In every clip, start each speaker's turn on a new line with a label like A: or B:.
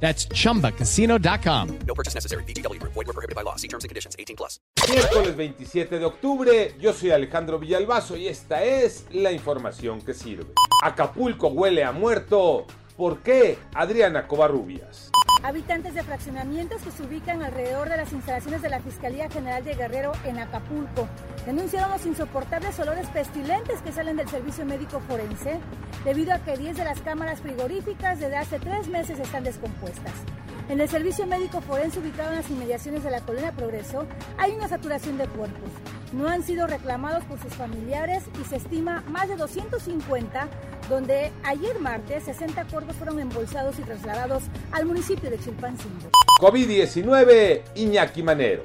A: That's chumbacasino.com.
B: No purchase necessary. BGW. Void were prohibited by law. See terms and conditions. 18 plus.
C: Miércoles 27 de octubre, yo soy Alejandro Villalbazo y esta es la información que sirve. Acapulco huele a muerto. ¿Por qué? Adriana Covarrubias.
D: Habitantes de fraccionamientos que se ubican alrededor de las instalaciones de la Fiscalía General de Guerrero en Acapulco denunciaron los insoportables olores pestilentes que salen del servicio médico forense debido a que 10 de las cámaras frigoríficas desde hace tres meses están descompuestas. En el servicio médico forense ubicado en las inmediaciones de la Colonia Progreso hay una saturación de cuerpos. No han sido reclamados por sus familiares y se estima más de 250, donde ayer martes 60 cuerpos fueron embolsados y trasladados al municipio de Chilpancingo.
C: COVID-19, Iñaki Manero.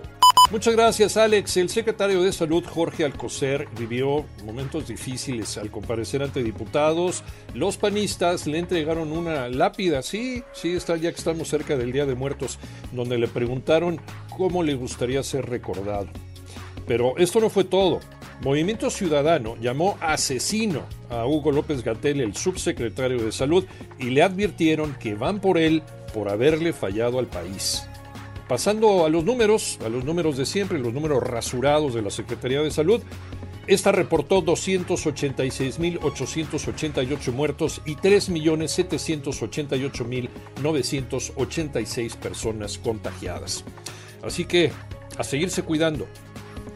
E: Muchas gracias, Alex. El secretario de Salud, Jorge Alcocer, vivió momentos difíciles al comparecer ante diputados. Los panistas le entregaron una lápida, sí, sí, está ya que estamos cerca del Día de Muertos, donde le preguntaron cómo le gustaría ser recordado. Pero esto no fue todo. Movimiento Ciudadano llamó asesino a Hugo López Gatel, el subsecretario de Salud, y le advirtieron que van por él por haberle fallado al país. Pasando a los números, a los números de siempre, los números rasurados de la Secretaría de Salud, esta reportó 286.888 muertos y 3.788.986 personas contagiadas. Así que a seguirse cuidando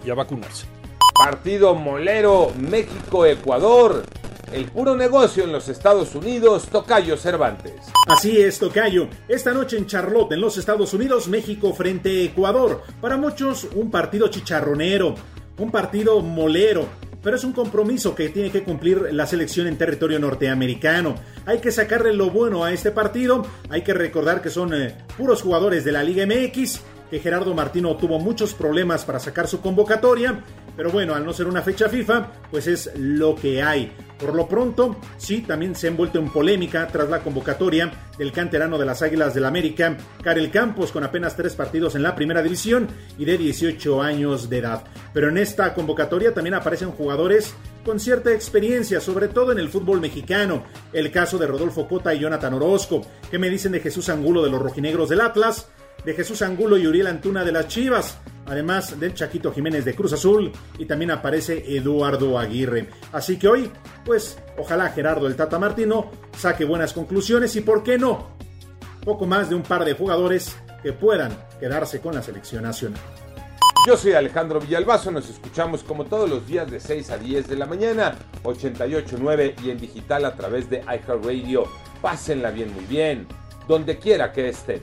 E: y a vacunarse.
C: Partido Molero, México-Ecuador. El puro negocio en los Estados Unidos, Tocayo Cervantes.
F: Así es, Tocayo. Esta noche en Charlotte, en los Estados Unidos, México frente a Ecuador. Para muchos, un partido chicharronero, un partido molero. Pero es un compromiso que tiene que cumplir la selección en territorio norteamericano. Hay que sacarle lo bueno a este partido. Hay que recordar que son eh, puros jugadores de la Liga MX que Gerardo Martino tuvo muchos problemas para sacar su convocatoria, pero bueno, al no ser una fecha FIFA, pues es lo que hay. Por lo pronto, sí, también se ha envuelto en polémica tras la convocatoria del canterano de las Águilas del América, Karel Campos, con apenas tres partidos en la primera división y de 18 años de edad. Pero en esta convocatoria también aparecen jugadores con cierta experiencia, sobre todo en el fútbol mexicano. El caso de Rodolfo Cota y Jonathan Orozco. ¿Qué me dicen de Jesús Angulo de los rojinegros del Atlas? de Jesús Angulo y Uriel Antuna de las Chivas, además del Chaquito Jiménez de Cruz Azul y también aparece Eduardo Aguirre. Así que hoy, pues ojalá Gerardo el Tata Martino saque buenas conclusiones y por qué no, poco más de un par de jugadores que puedan quedarse con la selección nacional.
C: Yo soy Alejandro Villalbazo, nos escuchamos como todos los días de 6 a 10 de la mañana, 88.9 y en digital a través de iHeartRadio. Pásenla bien, muy bien, donde quiera que estén.